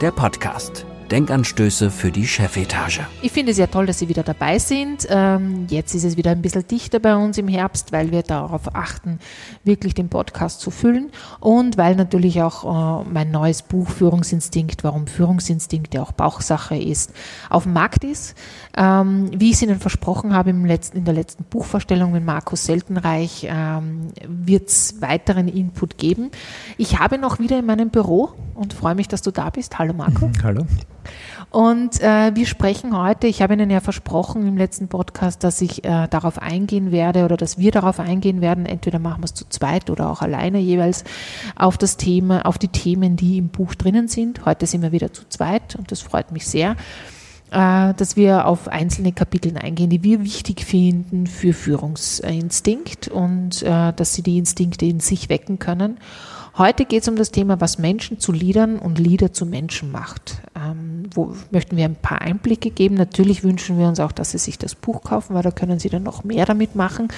der Podcast. Denkanstöße für die Chefetage. Ich finde es sehr toll, dass Sie wieder dabei sind. Ähm, jetzt ist es wieder ein bisschen dichter bei uns im Herbst, weil wir darauf achten, wirklich den Podcast zu füllen und weil natürlich auch äh, mein neues Buch Führungsinstinkt, warum Führungsinstinkt ja auch Bauchsache ist, auf dem Markt ist. Ähm, wie ich es Ihnen versprochen habe im letzten, in der letzten Buchvorstellung mit Markus Seltenreich, ähm, wird es weiteren Input geben. Ich habe noch wieder in meinem Büro und freue mich, dass du da bist. Hallo Marco. Hallo. Und äh, wir sprechen heute, ich habe Ihnen ja versprochen im letzten Podcast, dass ich äh, darauf eingehen werde oder dass wir darauf eingehen werden, entweder machen wir es zu zweit oder auch alleine jeweils, auf das Thema, auf die Themen, die im Buch drinnen sind. Heute sind wir wieder zu zweit und das freut mich sehr äh, dass wir auf einzelne Kapiteln eingehen, die wir wichtig finden für Führungsinstinkt und äh, dass sie die Instinkte in sich wecken können. Heute geht es um das Thema, was Menschen zu Liedern und Lieder zu Menschen macht. Wo möchten wir ein paar Einblicke geben. Natürlich wünschen wir uns auch, dass Sie sich das Buch kaufen, weil da können Sie dann noch mehr damit machen.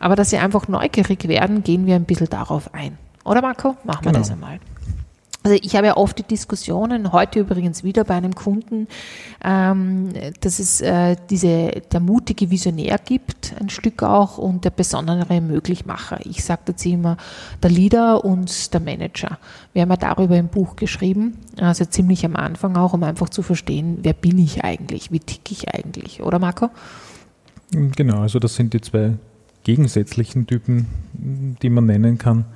Aber dass Sie einfach neugierig werden, gehen wir ein bisschen darauf ein. Oder Marco? Machen wir Genau. das einmal. Also ich habe ja oft die Diskussionen, heute übrigens wieder bei einem Kunden, ähm, dass es äh, diese, der mutige Visionär gibt, ein Stück auch, und der besondere Möglichmacher. Ich sage dazu immer der Leader und der Manager. Wir haben ja darüber im Buch geschrieben, also ziemlich am Anfang auch, um einfach zu verstehen, wer bin ich eigentlich, wie tick ich eigentlich, oder Marco? Genau, also das sind die zwei gegensätzlichen Typen, die man nennen kann.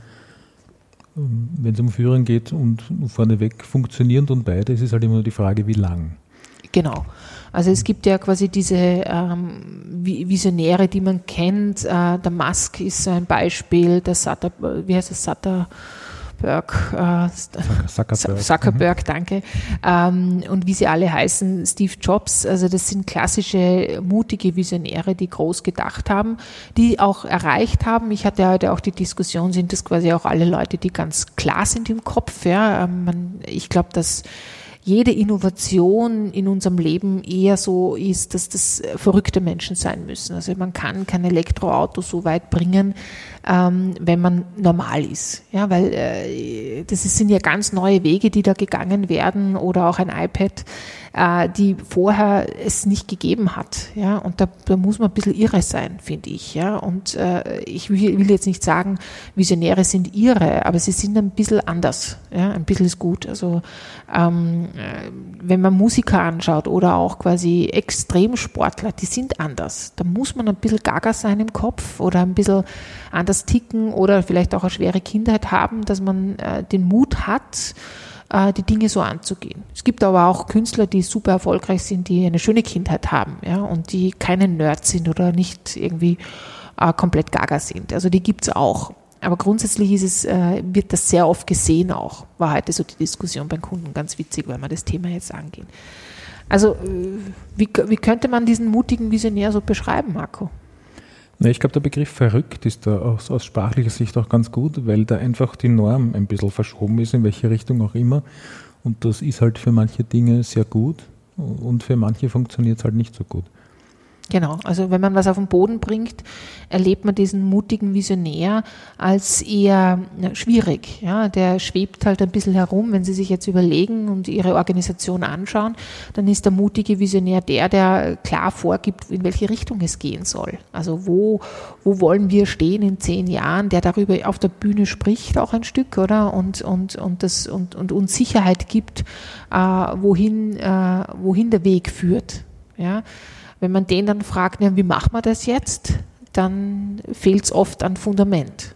Wenn es um Führen geht und vorneweg funktionierend und beide, es ist halt immer nur die Frage, wie lang. Genau. Also es gibt ja quasi diese ähm, Vi- Visionäre, die man kennt. Äh, der Musk ist so ein Beispiel, der Sutter, wie heißt es, Sutterberg, äh, Zuckerberg. Zuckerberg, danke. Ähm, und wie sie alle heißen, Steve Jobs. Also das sind klassische, mutige Visionäre, die groß gedacht haben, die auch erreicht haben. Ich hatte heute auch die Diskussion, sind das quasi auch alle Leute, die ganz klar sind im Kopf. Ja? Ähm, ich glaube, dass jede Innovation in unserem Leben eher so ist, dass das verrückte Menschen sein müssen. Also man kann kein Elektroauto so weit bringen, ähm, wenn man normal ist. Ja, weil äh, das sind ja ganz neue Wege, die da gegangen werden oder auch ein iPad, äh, die vorher es nicht gegeben hat. Ja, und da, da muss man ein bisschen irre sein, finde ich. Ja, und äh, ich will, will jetzt nicht sagen, Visionäre sind irre, aber sie sind ein bisschen anders. Ja, ein bisschen ist gut. Also ähm, äh, wenn man Musiker anschaut oder auch quasi Extremsportler, die sind anders. Da muss man ein bisschen gaga sein im Kopf oder ein bisschen anders ticken oder vielleicht auch eine schwere Kindheit haben, dass man äh, den Mut hat, die Dinge so anzugehen. Es gibt aber auch Künstler, die super erfolgreich sind, die eine schöne Kindheit haben ja, und die keine Nerds sind oder nicht irgendwie äh, komplett gaga sind. Also die gibt's auch. Aber grundsätzlich ist es, äh, wird das sehr oft gesehen auch. War heute so die Diskussion beim Kunden ganz witzig, weil wir das Thema jetzt angehen. Also äh, wie, wie könnte man diesen mutigen Visionär so beschreiben, Marco? Ich glaube, der Begriff verrückt ist da aus, aus sprachlicher Sicht auch ganz gut, weil da einfach die Norm ein bisschen verschoben ist, in welche Richtung auch immer. Und das ist halt für manche Dinge sehr gut und für manche funktioniert es halt nicht so gut. Genau, also wenn man was auf den Boden bringt, erlebt man diesen mutigen Visionär als eher schwierig. Ja, der schwebt halt ein bisschen herum. Wenn Sie sich jetzt überlegen und Ihre Organisation anschauen, dann ist der mutige Visionär der, der klar vorgibt, in welche Richtung es gehen soll. Also wo, wo wollen wir stehen in zehn Jahren, der darüber auf der Bühne spricht auch ein Stück, oder? Und, und, und, das, und, und uns Sicherheit gibt, äh, wohin, äh, wohin der Weg führt. Ja, wenn man den dann fragt, wie machen wir das jetzt, dann fehlt es oft an Fundament.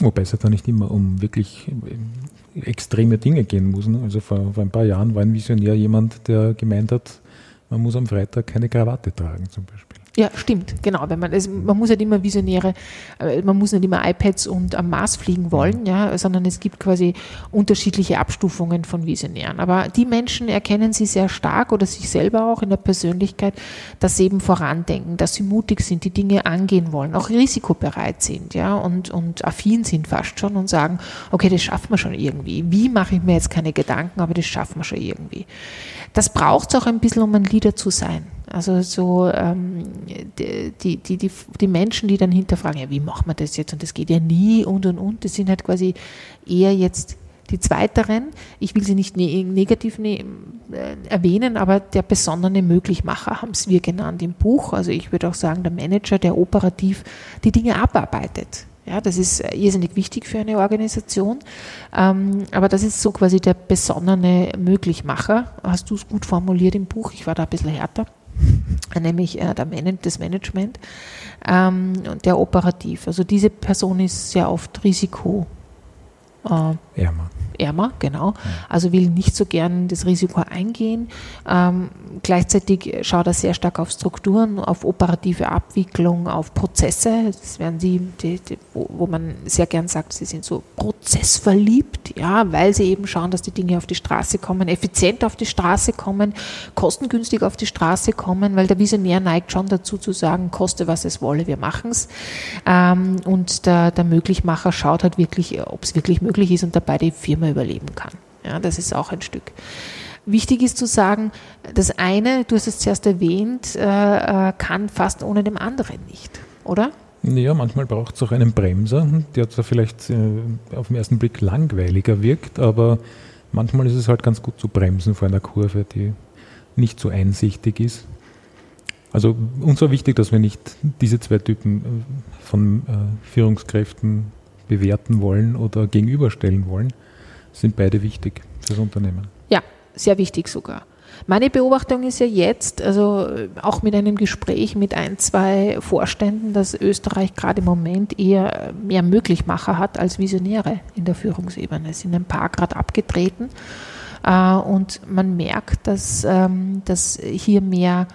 Wobei es ja da nicht immer um wirklich ähm, extreme Dinge gehen muss. Ne? Also vor, vor ein paar Jahren war ein Visionär jemand, der gemeint hat, man muss am Freitag keine Krawatte tragen zum Beispiel. Ja, stimmt, genau. Wenn man, also man muss nicht immer Visionäre, äh, man muss nicht immer iPads und am Mars fliegen wollen, ja, sondern es gibt quasi unterschiedliche Abstufungen von Visionären. Aber die Menschen erkennen sie sehr stark oder sich selber auch in der Persönlichkeit, dass sie eben vorandenken, dass sie mutig sind, die Dinge angehen wollen, auch risikobereit sind, ja, und, und affin sind fast schon und sagen, okay, das schaffen wir schon irgendwie. Wie mache ich mir jetzt keine Gedanken, aber das schaffen wir schon irgendwie. Das braucht es auch ein bisschen, um ein Leader zu sein. Also so ähm, die, die, die, die Menschen, die dann hinterfragen, ja, wie macht man das jetzt und das geht ja nie und und und, das sind halt quasi eher jetzt die Zweiteren. Ich will sie nicht ne negativ ne äh, erwähnen, aber der besondere Möglichmacher haben es wir genannt im Buch. Also ich würde auch sagen, der Manager, der operativ die Dinge abarbeitet. Ja, das ist irrsinnig wichtig für eine Organisation. Ähm, aber das ist so quasi der besonnene Möglichmacher. Hast du es gut formuliert im Buch? Ich war da ein bisschen härter nämlich äh, das Management, ähm, der operativ. Also diese Person ist sehr oft Risiko. Äh, ärmer ärmer, genau. Also will nicht so gern das Risiko eingehen. Ähm, gleichzeitig schaut er sehr stark auf Strukturen, auf operative Abwicklung, auf Prozesse. Das wären sie, die, die, wo, wo, man sehr gern sagt, sie sind so prozessverliebt, ja, weil sie eben schauen, dass die Dinge auf die Straße kommen, effizient auf die Straße kommen, kostengünstig auf die Straße kommen, weil der Visionär neigt schon dazu zu sagen, koste was es wolle, wir machen es. Ähm, und der, der Möglichmacher schaut halt wirklich, ob es wirklich möglich ist und dabei die Firma überleben kann. Ja, das ist auch ein Stück. Wichtig ist zu sagen, das eine, du hast es zuerst erwähnt, äh, äh kann fast ohne dem anderen nicht, oder? Ja, manchmal braucht es auch einen Bremser, der zwar vielleicht äh, auf den ersten Blick langweiliger wirkt, aber manchmal ist es halt ganz gut zu bremsen vor einer Kurve, die nicht so einsichtig ist. Also uns war wichtig, dass wir nicht diese zwei Typen von Führungskräften bewerten wollen oder gegenüberstellen wollen, sind beide wichtig fürs Unternehmen. Ja, sehr wichtig sogar. Meine Beobachtung ist ja jetzt, also auch mit einem Gespräch mit ein, zwei Vorständen, dass Österreich gerade im Moment eher mehr Möglichmacher hat als Visionäre in der Führungsebene. Es sind ein paar gerade abgetreten äh, und man merkt, dass, ähm, dass hier mehr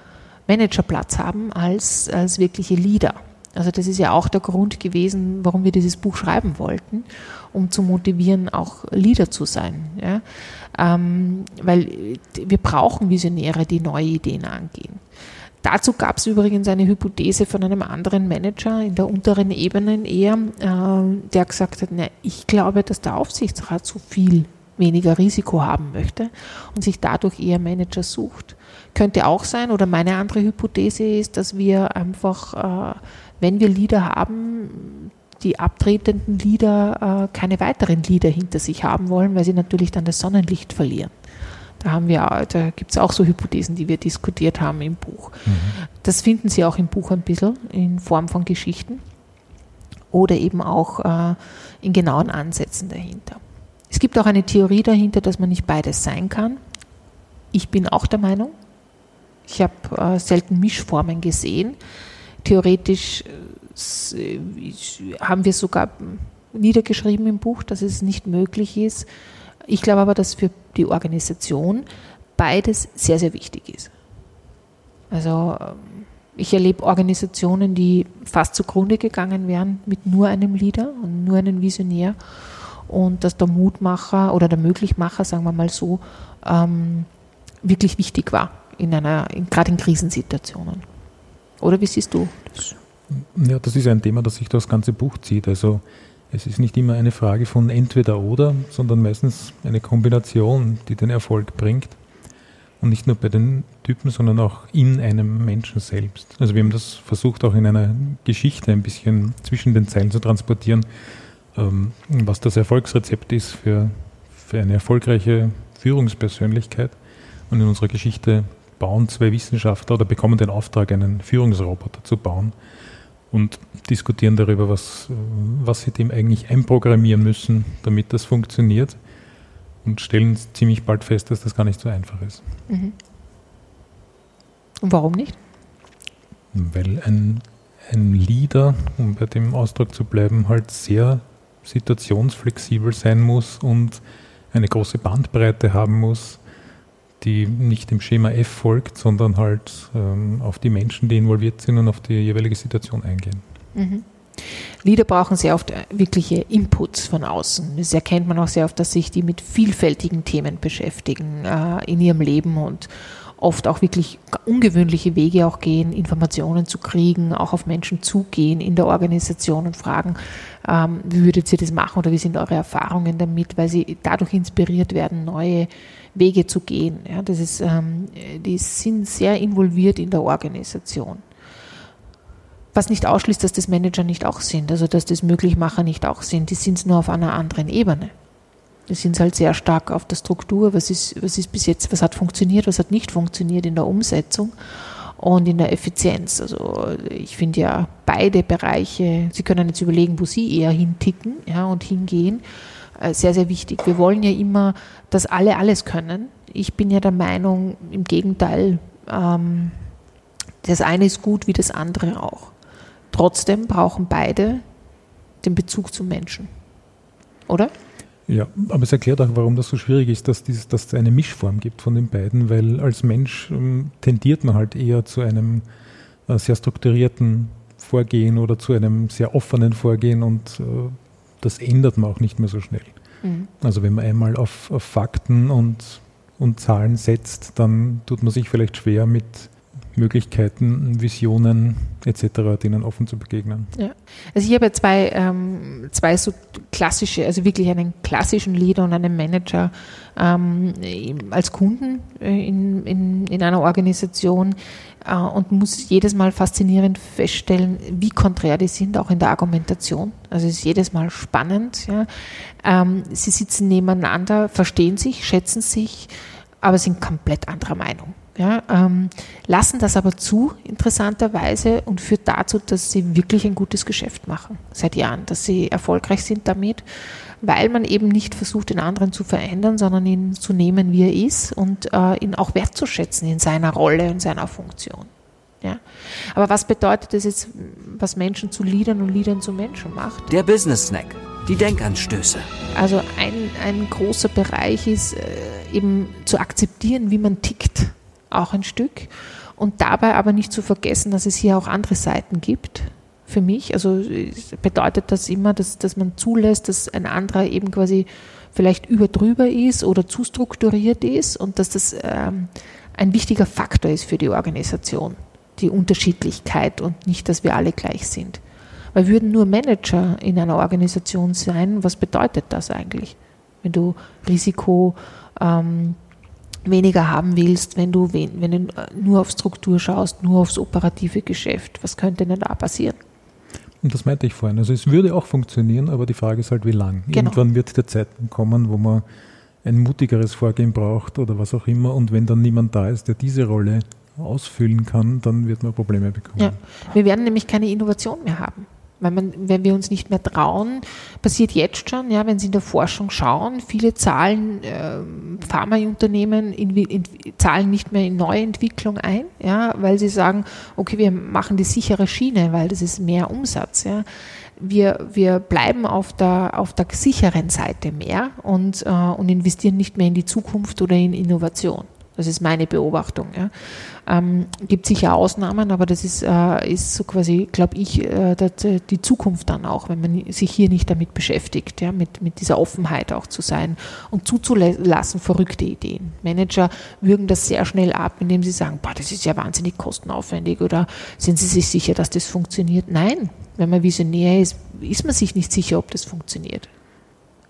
Managerplatz haben als, als wirkliche Leader. Also das ist ja auch der Grund gewesen, warum wir dieses Buch schreiben wollten um zu motivieren, auch Leader zu sein. Ja? Ähm, weil wir brauchen Visionäre, die neue Ideen angehen. Dazu gab es übrigens eine Hypothese von einem anderen Manager in der unteren Ebene eher, äh, der gesagt hat, na, ich glaube, dass der Aufsichtsrat so viel weniger Risiko haben möchte und sich dadurch eher Manager sucht. Könnte auch sein, oder meine andere Hypothese ist, dass wir einfach, äh, wenn wir Leader haben, die abtretenden Lieder äh, keine weiteren Lieder hinter sich haben wollen, weil sie natürlich dann das Sonnenlicht verlieren. Da haben wir, da gibt es auch so Hypothesen, die wir diskutiert haben im Buch. Mhm. Das finden Sie auch im Buch ein bisschen in Form von Geschichten oder eben auch äh, in genauen Ansätzen dahinter. Es gibt auch eine Theorie dahinter, dass man nicht beides sein kann. Ich bin auch der Meinung. Ich habe äh, selten Mischformen gesehen. Theoretisch äh, äh, haben wir sogar niedergeschrieben im Buch, dass es nicht möglich ist. Ich glaube aber, dass für die Organisation beides sehr, sehr wichtig ist. Also ähm, ich erlebe Organisationen, die fast zugrunde gegangen wären mit nur einem Leader und nur einem Visionär und dass der Mutmacher oder der Möglichmacher, sagen wir mal so, ähm, wirklich wichtig war in einer, in, gerade in Krisensituationen. Oder wie siehst du das? Ja, das ist ein Thema, das sich das ganze Buch zieht. Also es ist nicht immer eine Frage von entweder oder, sondern meistens eine Kombination, die den Erfolg bringt. Und nicht nur bei den Typen, sondern auch in einem Menschen selbst. Also wir haben das versucht auch in einer Geschichte ein bisschen zwischen den Zeilen zu transportieren, ähm, was das Erfolgsrezept ist für, für eine erfolgreiche Führungspersönlichkeit. Und in unserer Geschichte bauen zwei Wissenschaftler oder bekommen den Auftrag, einen Führungsroboter zu bauen und diskutieren darüber, was, was sie dem eigentlich einprogrammieren müssen, damit das funktioniert und stellen ziemlich bald fest, dass das gar nicht so einfach ist. Mhm. Und warum nicht? Weil ein, ein Leader, um bei dem Ausdruck zu bleiben, halt sehr situationsflexibel sein muss und eine große Bandbreite haben muss, die nicht dem Schema F folgt, sondern halt ähm, auf die Menschen, die involviert sind und auf die jeweilige Situation eingehen. Mhm. Leader brauchen sehr oft äh, wirkliche Inputs von außen. Das erkennt man auch sehr oft, dass sich die mit vielfältigen Themen beschäftigen äh, in ihrem Leben und oft auch wirklich ungewöhnliche Wege auch gehen, Informationen zu kriegen, auch auf Menschen zugehen in der Organisation und fragen, ähm, wie würdet ihr das machen oder wie sind eure Erfahrungen damit, weil sie dadurch inspiriert werden, neue Wege zu gehen. Ja, das ist, ähm, die sind sehr involviert in der Organisation. Was nicht ausschließt, dass das Manager nicht auch sind, also dass das Möglichmacher nicht auch sind, die sind es nur auf einer anderen Ebene. Die sind halt sehr stark auf der Struktur, was ist, was ist bis jetzt, was hat funktioniert, was hat nicht funktioniert in der Umsetzung und in der Effizienz. Also ich finde ja beide Bereiche, Sie können jetzt überlegen, wo Sie eher hinticken ja, und hingehen, sehr, sehr wichtig. Wir wollen ja immer, dass alle alles können. Ich bin ja der Meinung, im Gegenteil, ähm, das eine ist gut wie das andere auch. Trotzdem brauchen beide den Bezug zum Menschen. Oder? Ja, aber es erklärt auch, warum das so schwierig ist, dass, es dass eine Mischform gibt von den beiden, weil als Mensch ähm, tendiert man halt eher zu einem äh, sehr strukturierten Vorgehen oder zu einem sehr offenen Vorgehen und äh, das ändert man auch nicht mehr so schnell. Mhm. Also wenn man einmal auf, auf Fakten und, und Zahlen setzt, dann tut man sich vielleicht schwer mit Möglichkeiten, Visionen etc., denen offen zu begegnen. Ja. Also ich habe zwei, ähm, zwei so klassische, also wirklich einen klassischen Leader und einen Manager ähm, als Kunden äh, in, in, in einer Organisation äh, und muss jedes Mal faszinierend feststellen, wie konträr die sind, auch in der Argumentation. Also es ist jedes Mal spannend. Ja. Ähm, sie sitzen nebeneinander, verstehen sich, schätzen sich, aber sind komplett anderer Meinung ja, ähm, lassen das aber zu, interessanterweise, und führt dazu, dass sie wirklich ein gutes Geschäft machen seit Jahren, dass sie erfolgreich sind damit, weil man eben nicht versucht, den anderen zu verändern, sondern ihn zu nehmen, wie er ist und äh, ihn auch wertzuschätzen in seiner Rolle, in seiner Funktion. Ja. Aber was bedeutet das jetzt, was Menschen zu Liedern und Liedern zu Menschen macht? Der Business Snack, die Denkanstöße. Also ein, ein großer Bereich ist äh, eben zu akzeptieren, wie man tickt auch ein Stück. Und dabei aber nicht zu vergessen, dass es hier auch andere Seiten gibt für mich. Also bedeutet das immer, dass, dass man zulässt, dass ein anderer eben quasi vielleicht überdrüber ist oder zu strukturiert ist und dass das ähm, ein wichtiger Faktor ist für die Organisation, die Unterschiedlichkeit und nicht, dass wir alle gleich sind. Weil würden nur Manager in einer Organisation sein, was bedeutet das eigentlich? Wenn du Risiko ähm, weniger haben willst, wenn du, wenn du nur auf Struktur schaust, nur aufs operative Geschäft. Was könnte denn da passieren? Und das meinte ich vorhin. Also es würde auch funktionieren, aber die Frage ist halt, wie lang. Genau. Irgendwann wird der Zeitpunkt kommen, wo man ein mutigeres Vorgehen braucht oder was auch immer. Und wenn dann niemand da ist, der diese Rolle ausfüllen kann, dann wird man Probleme bekommen. Ja. Wir werden nämlich keine Innovation mehr haben. Weil man, wenn wir uns nicht mehr trauen, passiert jetzt schon, ja, wenn Sie in der Forschung schauen, viele Zahlen, äh, Pharmaunternehmen in, in, zahlen nicht mehr in Neuentwicklung ein, ja, weil sie sagen, okay, wir machen die sichere Schiene, weil das ist mehr Umsatz. Ja. Wir, wir bleiben auf der, auf der sicheren Seite mehr und, äh, und investieren nicht mehr in die Zukunft oder in Innovation. Das ist meine Beobachtung. Ja. Ähm, gibt sicher Ausnahmen, aber das ist, äh, ist so quasi, glaube ich, äh, die Zukunft dann auch, wenn man sich hier nicht damit beschäftigt, ja, mit, mit dieser Offenheit auch zu sein und zuzulassen verrückte Ideen. Manager würgen das sehr schnell ab, indem sie sagen, boah, das ist ja wahnsinnig kostenaufwendig oder sind sie sich sicher, dass das funktioniert? Nein, wenn man visionär ist, ist man sich nicht sicher, ob das funktioniert.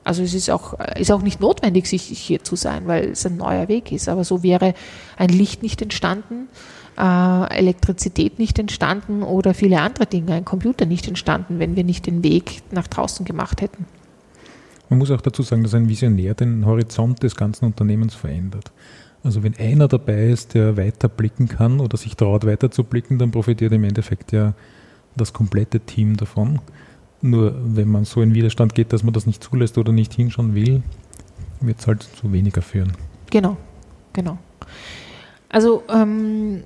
Also es ist auch, ist auch nicht notwendig, sich hier zu sein, weil es ein neuer Weg ist. Aber so wäre ein Licht nicht entstanden, äh, Elektrizität nicht entstanden oder viele andere Dinge, ein Computer nicht entstanden, wenn wir nicht den Weg nach draußen gemacht hätten. Man muss auch dazu sagen, dass ein Visionär den Horizont des ganzen Unternehmens verändert. Also wenn einer dabei ist, der weiter blicken kann oder sich traut, weiter zu blicken, dann profitiert im Endeffekt ja das komplette Team davon. Nur wenn man so in Widerstand geht, dass man das nicht zulässt oder nicht hinschauen will, wird es halt zu weniger führen. Genau, genau. Also ähm,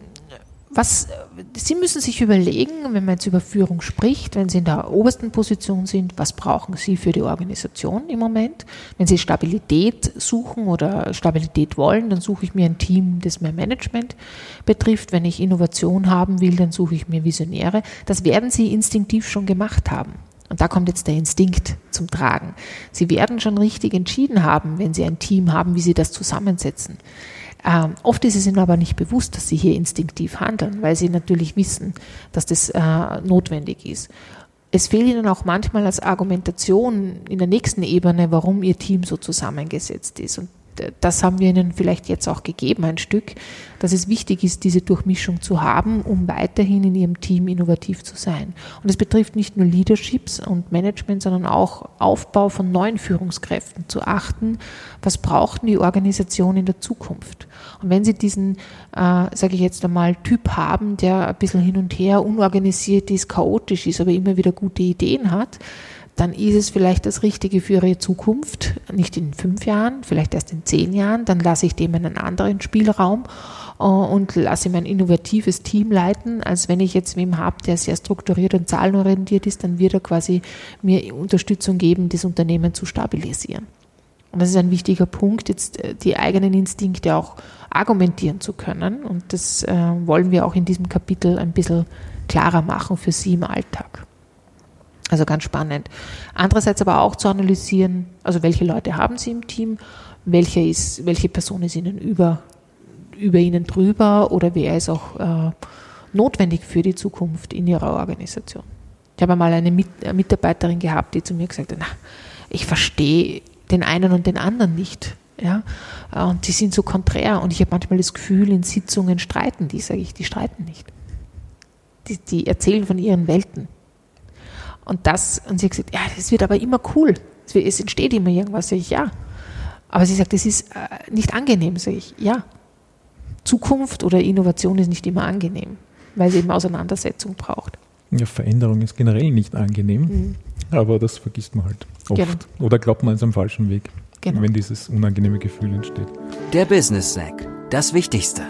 was, Sie müssen sich überlegen, wenn man jetzt über Führung spricht, wenn Sie in der obersten Position sind, was brauchen Sie für die Organisation im Moment? Wenn Sie Stabilität suchen oder Stabilität wollen, dann suche ich mir ein Team, das mehr Management betrifft. Wenn ich Innovation haben will, dann suche ich mir Visionäre. Das werden Sie instinktiv schon gemacht haben. Und da kommt jetzt der Instinkt zum Tragen. Sie werden schon richtig entschieden haben, wenn Sie ein Team haben, wie Sie das zusammensetzen. Ähm, oft ist es ihnen aber nicht bewusst, dass sie hier instinktiv handeln, weil sie natürlich wissen, dass das äh, notwendig ist. Es fehlt ihnen auch manchmal als Argumentation in der nächsten Ebene, warum ihr Team so zusammengesetzt ist. Und das haben wir Ihnen vielleicht jetzt auch gegeben, ein Stück, dass es wichtig ist, diese Durchmischung zu haben, um weiterhin in Ihrem Team innovativ zu sein. Und es betrifft nicht nur Leaderships und Management, sondern auch Aufbau von neuen Führungskräften, zu achten, was braucht die Organisation in der Zukunft. Und wenn Sie diesen, äh, sage ich jetzt einmal, Typ haben, der ein bisschen hin und her unorganisiert ist, chaotisch ist, aber immer wieder gute Ideen hat, dann ist es vielleicht das Richtige für ihre Zukunft, nicht in fünf Jahren, vielleicht erst in zehn Jahren, dann lasse ich dem einen anderen Spielraum äh, und lasse ihm ein innovatives Team leiten, als wenn ich jetzt wem habe, der sehr strukturiert und zahlenorientiert ist, dann wird er quasi mir Unterstützung geben, das Unternehmen zu stabilisieren. Und das ist ein wichtiger Punkt, jetzt äh, die eigenen Instinkte auch argumentieren zu können. Und das äh, wollen wir auch in diesem Kapitel ein bisschen klarer machen für Sie im Alltag. Also ganz spannend. Andererseits aber auch zu analysieren, also welche Leute haben Sie im Team, welche, ist, welche Person ist Ihnen über, über Ihnen drüber oder wer ist auch äh, notwendig für die Zukunft in Ihrer Organisation. Ich habe einmal eine Mitarbeiterin gehabt, die zu mir gesagt hat, na, ich verstehe den einen und den anderen nicht. Ja? Und die sind so konträr und ich habe manchmal das Gefühl, in Sitzungen streiten die, sage ich, die streiten nicht. Die, die erzählen von ihren Welten. Und das, und sie hat gesagt, ja, es wird aber immer cool. Es entsteht immer irgendwas, sage ich, ja. Aber sie sagt, es ist äh, nicht angenehm, sage ich, ja. Zukunft oder Innovation ist nicht immer angenehm, weil sie eben Auseinandersetzung braucht. Ja, Veränderung ist generell nicht angenehm, mhm. aber das vergisst man halt oft. Genau. Oder glaubt man ist am falschen Weg, genau. wenn dieses unangenehme Gefühl entsteht. Der Business Snack, das Wichtigste.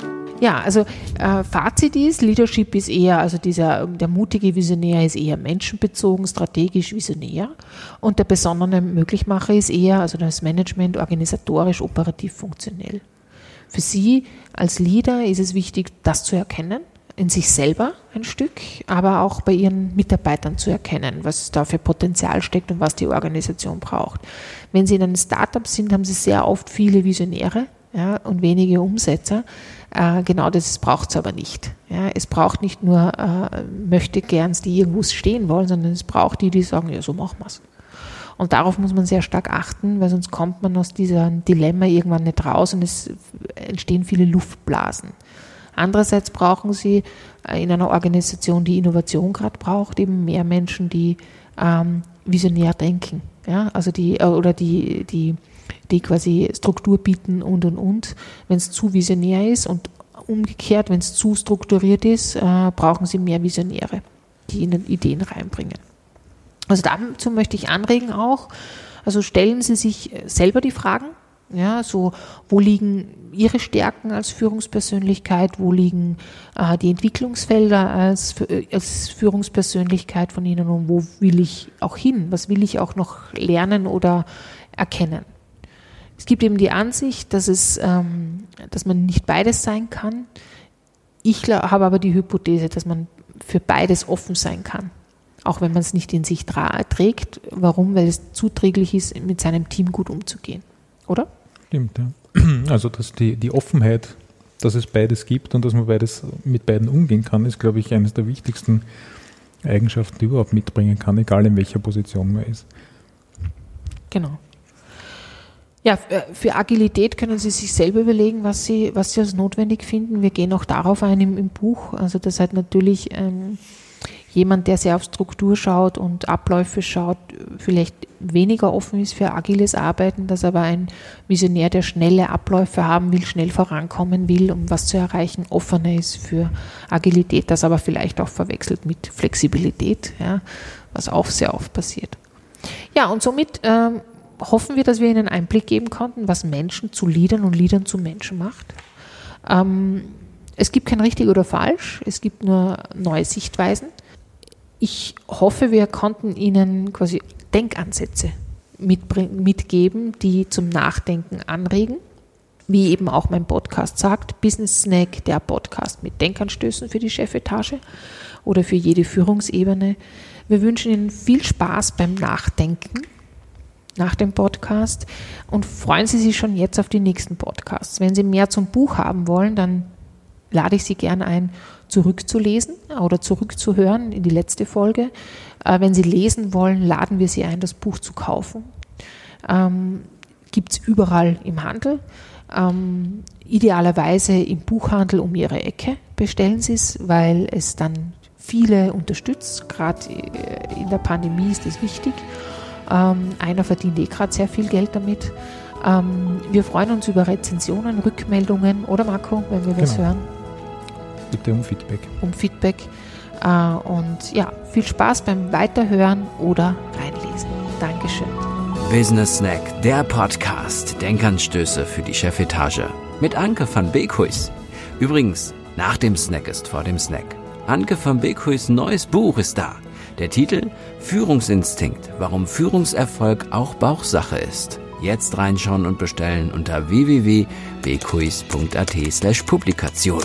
Ja, also äh, Fazit ist, Leadership ist eher, also dieser, der mutige Visionär ist eher menschenbezogen, strategisch visionär und der besondere Möglichmacher ist eher, also das Management organisatorisch, operativ funktionell. Für Sie als Leader ist es wichtig, das zu erkennen, in sich selber ein Stück, aber auch bei Ihren Mitarbeitern zu erkennen, was da für Potenzial steckt und was die Organisation braucht. Wenn Sie in einem Startup sind, haben Sie sehr oft viele Visionäre ja, und wenige Umsetzer. Äh, genau das braucht es aber nicht. Ja, es braucht nicht nur äh, möchte gerns, die irgendwo stehen wollen, sondern es braucht die, die sagen, ja, so machen wir es. Und darauf muss man sehr stark achten, weil sonst kommt man aus diesem Dilemma irgendwann nicht raus und es entstehen viele Luftblasen. Andererseits brauchen Sie äh, in einer Organisation, die Innovation gerade braucht, eben mehr Menschen, die ähm, visionär denken. Ja, also die, äh, oder die, die die quasi Struktur bieten und und und. Wenn es zu visionär ist und umgekehrt, wenn es zu strukturiert ist, äh, brauchen Sie mehr Visionäre, die Ihnen Ideen reinbringen. Also dazu möchte ich anregen auch, also stellen Sie sich selber die Fragen, ja, so wo liegen Ihre Stärken als Führungspersönlichkeit, wo liegen äh, die Entwicklungsfelder als, als Führungspersönlichkeit von Ihnen und wo will ich auch hin, was will ich auch noch lernen oder erkennen. Es gibt eben die Ansicht, dass, es, ähm, dass man nicht beides sein kann. Ich habe aber die Hypothese, dass man für beides offen sein kann, auch wenn man es nicht in sich trägt. Warum? Weil es zuträglich ist, mit seinem Team gut umzugehen, oder? Stimmt, ja. Also dass die, die Offenheit, dass es beides gibt und dass man beides mit beiden umgehen kann, ist, glaube ich, eines der wichtigsten Eigenschaften, die überhaupt mitbringen kann, egal in welcher Position man ist. Genau. Ja, äh, für Agilität können Sie sich selber überlegen, was Sie, was Sie als notwendig finden. Wir gehen auch darauf ein im, im Buch. Also das hat natürlich ähm, jemand, der sehr auf Struktur schaut und Abläufe schaut, vielleicht weniger offen ist für agiles Arbeiten, dass aber ein Visionär, der schnelle Abläufe haben will, schnell vorankommen will, um was zu erreichen, offener ist für Agilität, das aber vielleicht auch verwechselt mit Flexibilität, ja, was auch sehr oft passiert. Ja, und somit ähm, hoffen wir, dass wir Ihnen Einblick geben konnten, was Menschen zu Liedern und Liedern zu Menschen macht. Ähm, Es gibt kein richtig oder falsch, es gibt nur neue Sichtweisen. Ich hoffe, wir konnten Ihnen quasi Denkansätze mitgeben, die zum Nachdenken anregen. Wie eben auch mein Podcast sagt, Business Snack, der Podcast mit Denkanstößen für die Chefetage oder für jede Führungsebene. Wir wünschen Ihnen viel Spaß beim Nachdenken nach dem Podcast und freuen Sie sich schon jetzt auf die nächsten Podcasts. Wenn Sie mehr zum Buch haben wollen, dann lade ich Sie gerne ein, zurückzulesen oder zurückzuhören in die letzte Folge. Äh, wenn Sie lesen wollen, laden wir Sie ein, das Buch zu kaufen. Ähm, Gibt es überall im Handel. Ähm, idealerweise im Buchhandel um Ihre Ecke bestellen Sie es, weil es dann viele unterstützt. Gerade äh, in der Pandemie ist das wichtig. Ähm, einer verdient eh gerade sehr viel Geld damit. Ähm, wir freuen uns über Rezensionen, Rückmeldungen oder Marco, wenn wir genau. was hören. Bitte um Feedback. Um Feedback. Äh, und ja, viel Spaß beim Weiterhören oder reinlesen. Dankeschön. Business Snack, der Podcast. Denkanstöße für die Chefetage. Mit Anke van Beekhuis. Übrigens, nach dem Snack ist vor dem Snack. Anke van Beekhuis neues Buch ist da. Der Titel Führungsinstinkt, warum Führungserfolg auch Bauchsache ist. Jetzt reinschauen und bestellen unter www.bekuis.at slash Publikation.